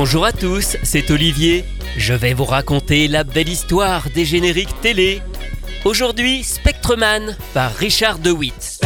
Bonjour à tous, c'est Olivier. Je vais vous raconter la belle histoire des génériques télé. Aujourd'hui, Spectreman par Richard DeWitt.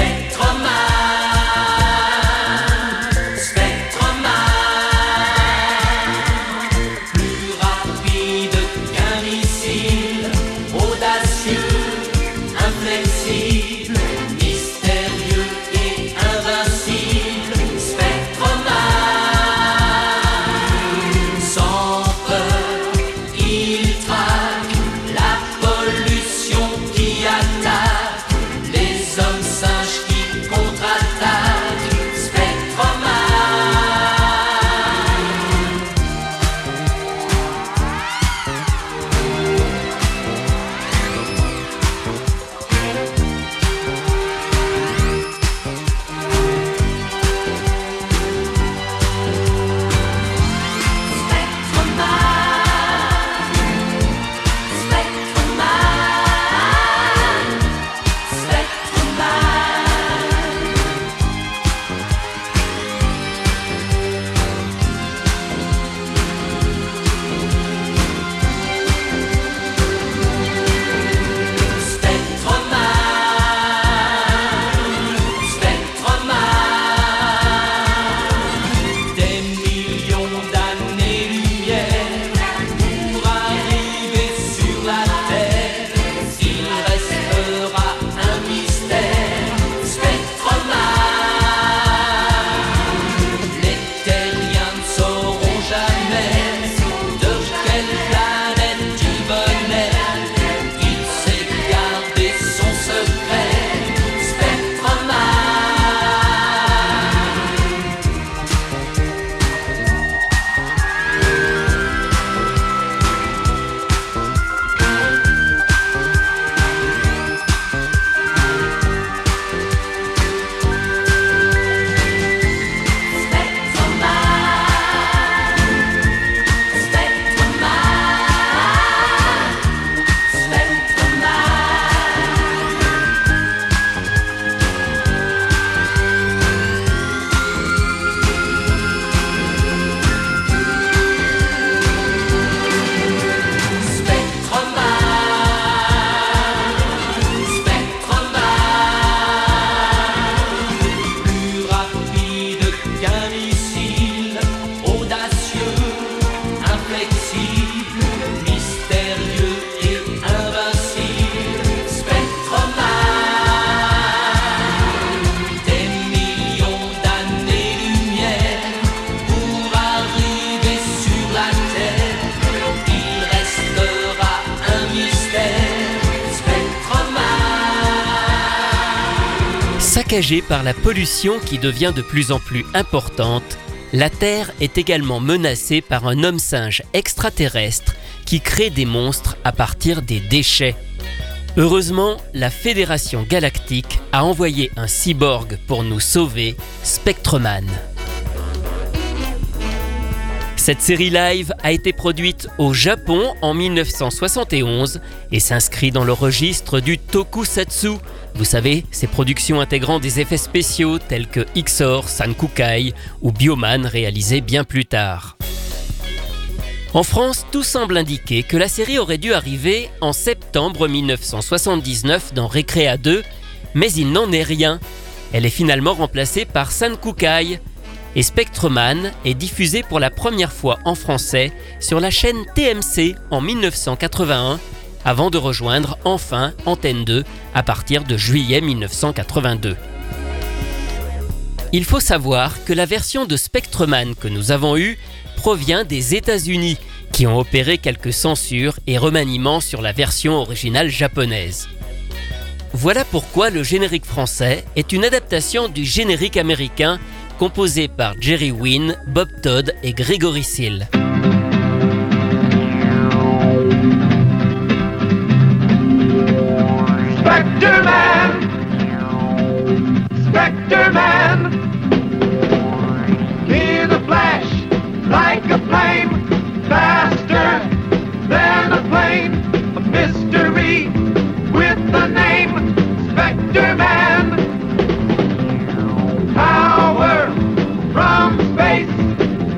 Saccagée par la pollution qui devient de plus en plus importante, la Terre est également menacée par un homme singe extraterrestre qui crée des monstres à partir des déchets. Heureusement, la Fédération Galactique a envoyé un cyborg pour nous sauver, Spectreman. Cette série live a été produite au Japon en 1971 et s'inscrit dans le registre du tokusatsu. Vous savez, ces productions intégrant des effets spéciaux tels que Xor, Sankukai ou Bioman réalisés bien plus tard. En France, tout semble indiquer que la série aurait dû arriver en septembre 1979 dans Recrea 2, mais il n'en est rien. Elle est finalement remplacée par Sankukai, et Spectreman est diffusé pour la première fois en français sur la chaîne TMC en 1981 avant de rejoindre enfin Antenne 2 à partir de juillet 1982. Il faut savoir que la version de Spectreman que nous avons eue provient des États-Unis qui ont opéré quelques censures et remaniements sur la version originale japonaise. Voilà pourquoi le générique français est une adaptation du générique américain composé par Jerry Wynn, Bob Todd et Gregory Seal.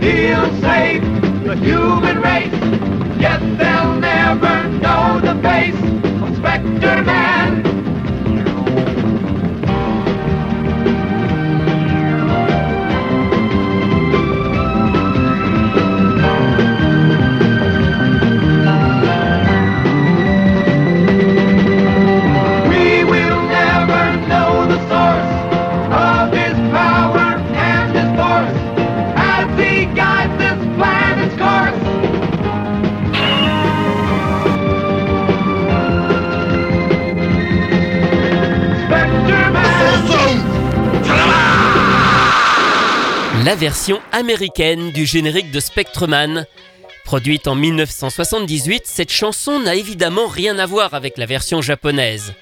He'll save the human race. Yet they'll never know the face of Spectre Man. La version américaine du générique de Spectreman. Produite en 1978, cette chanson n'a évidemment rien à voir avec la version japonaise.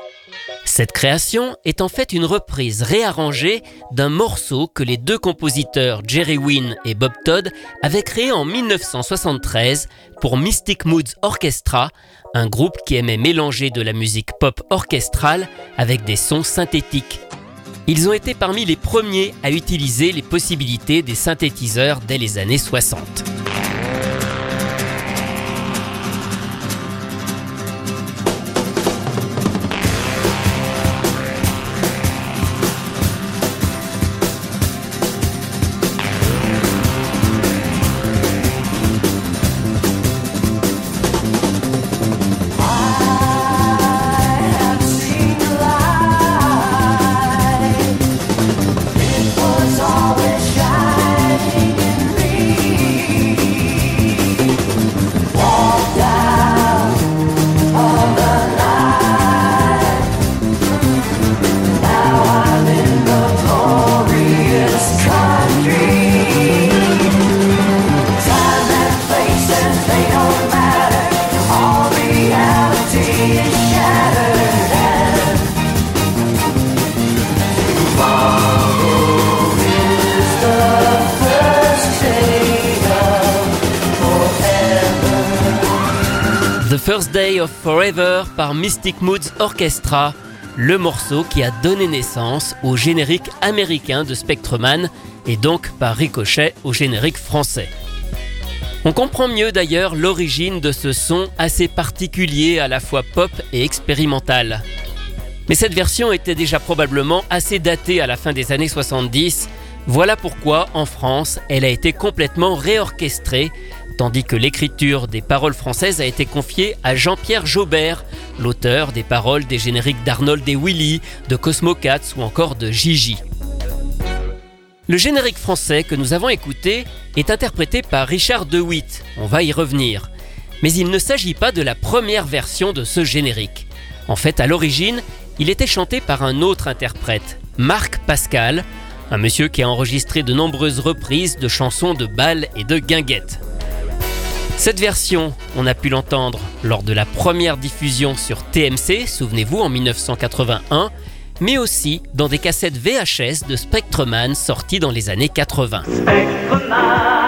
Cette création est en fait une reprise réarrangée d'un morceau que les deux compositeurs Jerry Wynn et Bob Todd avaient créé en 1973 pour Mystic Moods Orchestra, un groupe qui aimait mélanger de la musique pop orchestrale avec des sons synthétiques. Ils ont été parmi les premiers à utiliser les possibilités des synthétiseurs dès les années 60. First Day of Forever par Mystic Moods Orchestra, le morceau qui a donné naissance au générique américain de Spectreman et donc par ricochet au générique français. On comprend mieux d'ailleurs l'origine de ce son assez particulier à la fois pop et expérimental. Mais cette version était déjà probablement assez datée à la fin des années 70, voilà pourquoi en France elle a été complètement réorchestrée tandis que l'écriture des paroles françaises a été confiée à Jean-Pierre Jaubert, l'auteur des paroles des génériques d'Arnold et Willy, de Cosmo Cats ou encore de Gigi. Le générique français que nous avons écouté est interprété par Richard DeWitt, on va y revenir. Mais il ne s'agit pas de la première version de ce générique. En fait, à l'origine, il était chanté par un autre interprète, Marc Pascal, un monsieur qui a enregistré de nombreuses reprises de chansons de bal et de guinguettes. Cette version, on a pu l'entendre lors de la première diffusion sur TMC, souvenez-vous, en 1981, mais aussi dans des cassettes VHS de Spectreman sorties dans les années 80. Spectreman,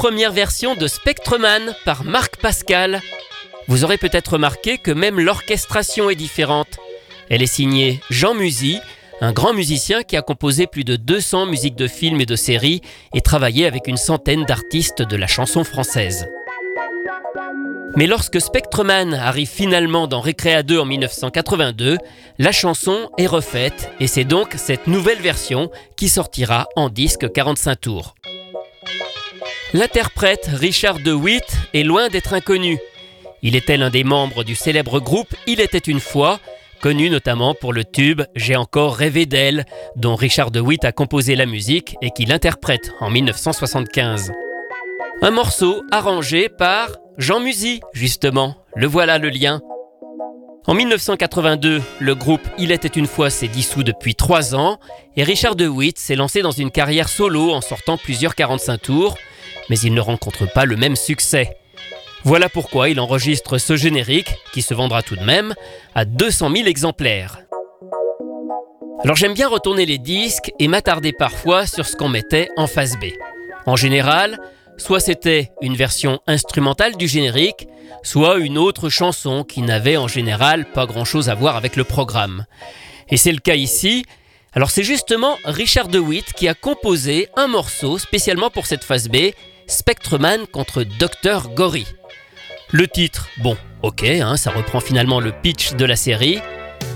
première version de Spectreman par Marc Pascal. Vous aurez peut-être remarqué que même l'orchestration est différente. Elle est signée Jean Musy, un grand musicien qui a composé plus de 200 musiques de films et de séries et travaillé avec une centaine d'artistes de la chanson française. Mais lorsque Spectreman arrive finalement dans Recrea 2 en 1982, la chanson est refaite et c'est donc cette nouvelle version qui sortira en disque 45 tours. L'interprète Richard DeWitt est loin d'être inconnu. Il était l'un des membres du célèbre groupe Il était une fois, connu notamment pour le tube J'ai encore rêvé d'elle, dont Richard DeWitt a composé la musique et qu'il interprète en 1975. Un morceau arrangé par Jean Musy, justement. Le voilà le lien. En 1982, le groupe Il était une fois s'est dissous depuis trois ans et Richard DeWitt s'est lancé dans une carrière solo en sortant plusieurs 45 tours, mais il ne rencontre pas le même succès. Voilà pourquoi il enregistre ce générique, qui se vendra tout de même, à 200 000 exemplaires. Alors j'aime bien retourner les disques et m'attarder parfois sur ce qu'on mettait en face B. En général, soit c'était une version instrumentale du générique, soit une autre chanson qui n'avait en général pas grand-chose à voir avec le programme. Et c'est le cas ici. Alors c'est justement Richard DeWitt qui a composé un morceau spécialement pour cette phase B, Spectreman contre Dr. Gory. Le titre, bon, ok, hein, ça reprend finalement le pitch de la série,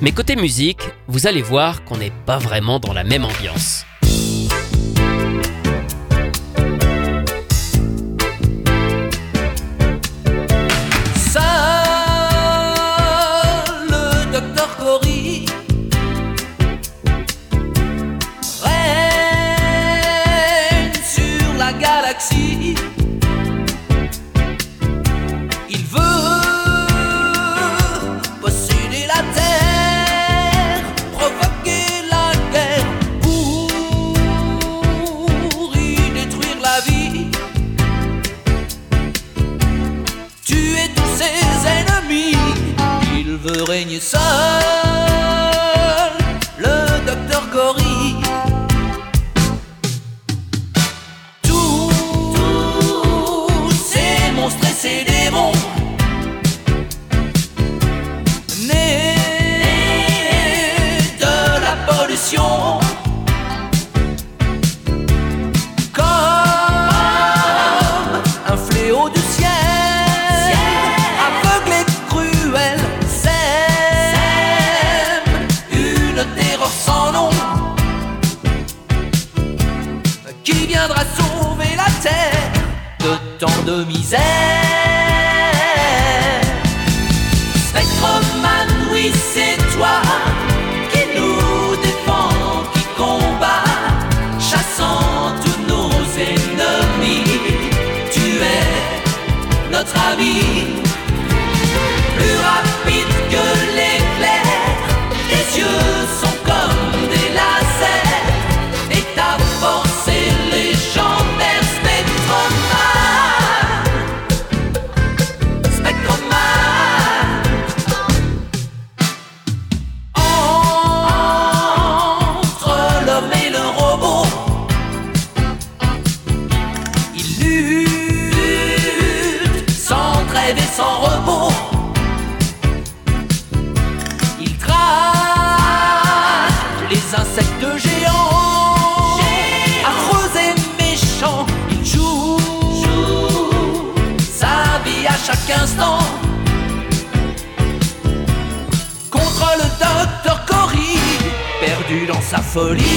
mais côté musique, vous allez voir qu'on n'est pas vraiment dans la même ambiance. règne folie.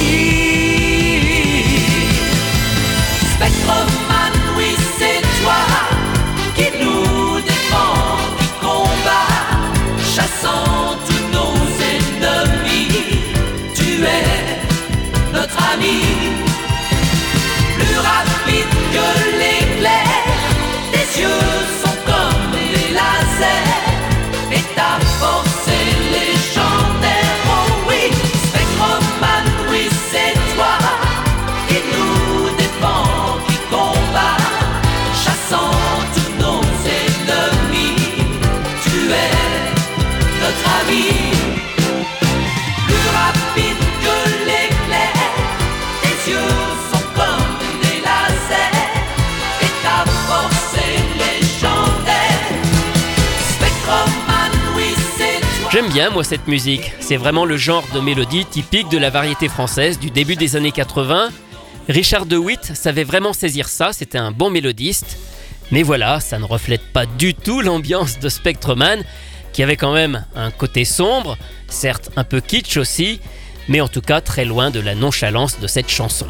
J'aime bien moi cette musique, c'est vraiment le genre de mélodie typique de la variété française du début des années 80. Richard DeWitt savait vraiment saisir ça, c'était un bon mélodiste. Mais voilà, ça ne reflète pas du tout l'ambiance de Spectreman, qui avait quand même un côté sombre, certes un peu kitsch aussi, mais en tout cas très loin de la nonchalance de cette chanson.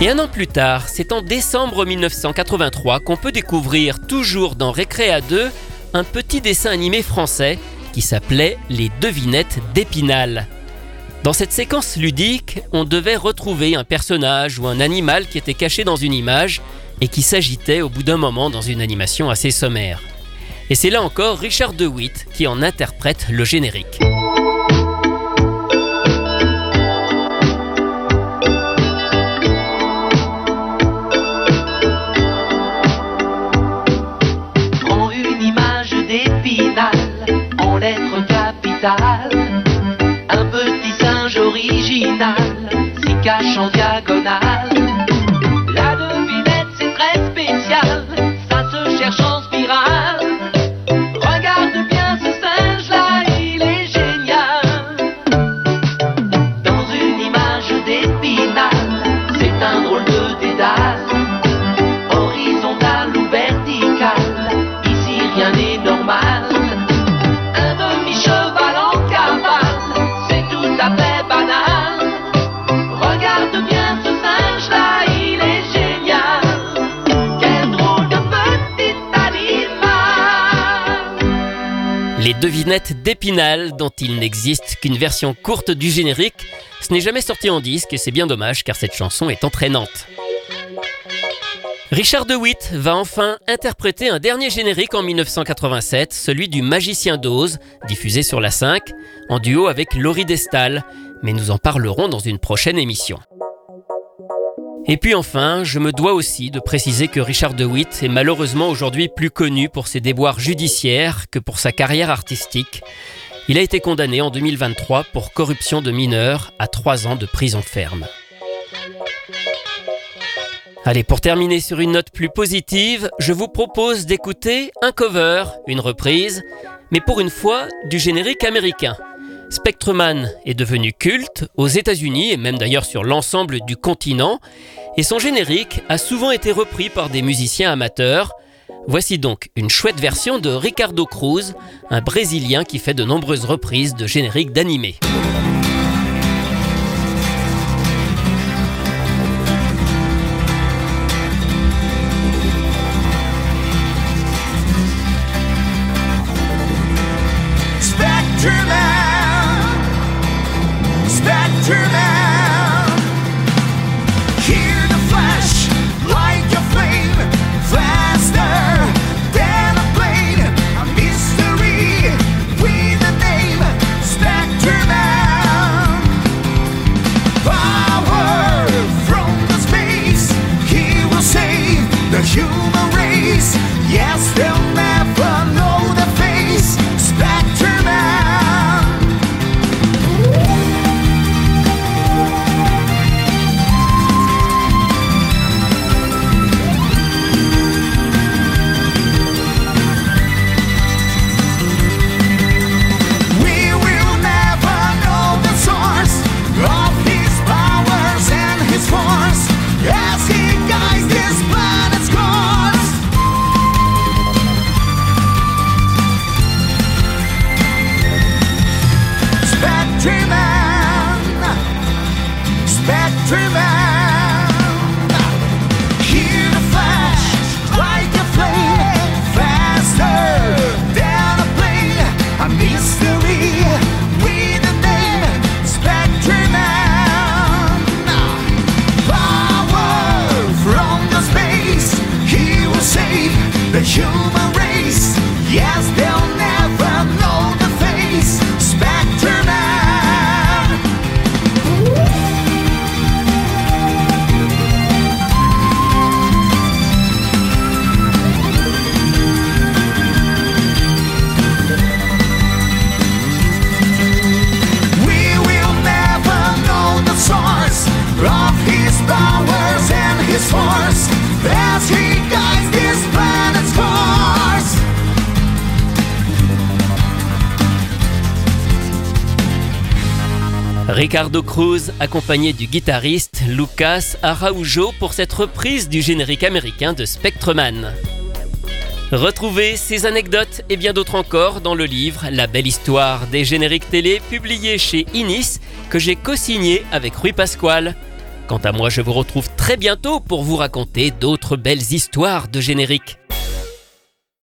Et un an plus tard, c'est en décembre 1983 qu'on peut découvrir, toujours dans Récréa 2, un petit dessin animé français qui s'appelait Les devinettes d'Épinal. Dans cette séquence ludique, on devait retrouver un personnage ou un animal qui était caché dans une image et qui s'agitait au bout d'un moment dans une animation assez sommaire. Et c'est là encore Richard DeWitt qui en interprète le générique. En lettres capitales. Un petit singe original s'y cache en diagonale. Les devinettes d'Épinal, dont il n'existe qu'une version courte du générique, ce n'est jamais sorti en disque et c'est bien dommage car cette chanson est entraînante. Richard DeWitt va enfin interpréter un dernier générique en 1987, celui du Magicien d'Oz, diffusé sur la 5, en duo avec Laurie Destal, mais nous en parlerons dans une prochaine émission. Et puis enfin, je me dois aussi de préciser que Richard DeWitt est malheureusement aujourd'hui plus connu pour ses déboires judiciaires que pour sa carrière artistique. Il a été condamné en 2023 pour corruption de mineurs à 3 ans de prison ferme. Allez, pour terminer sur une note plus positive, je vous propose d'écouter un cover, une reprise, mais pour une fois du générique américain. Spectreman est devenu culte aux États-Unis et même d'ailleurs sur l'ensemble du continent, et son générique a souvent été repris par des musiciens amateurs. Voici donc une chouette version de Ricardo Cruz, un Brésilien qui fait de nombreuses reprises de génériques d'animés. Ricardo Cruz, accompagné du guitariste Lucas Araujo pour cette reprise du générique américain de Spectreman. Retrouvez ces anecdotes et bien d'autres encore dans le livre La belle histoire des génériques télé publié chez Inis que j'ai co-signé avec Rui Pasquale. Quant à moi, je vous retrouve très bientôt pour vous raconter d'autres belles histoires de génériques.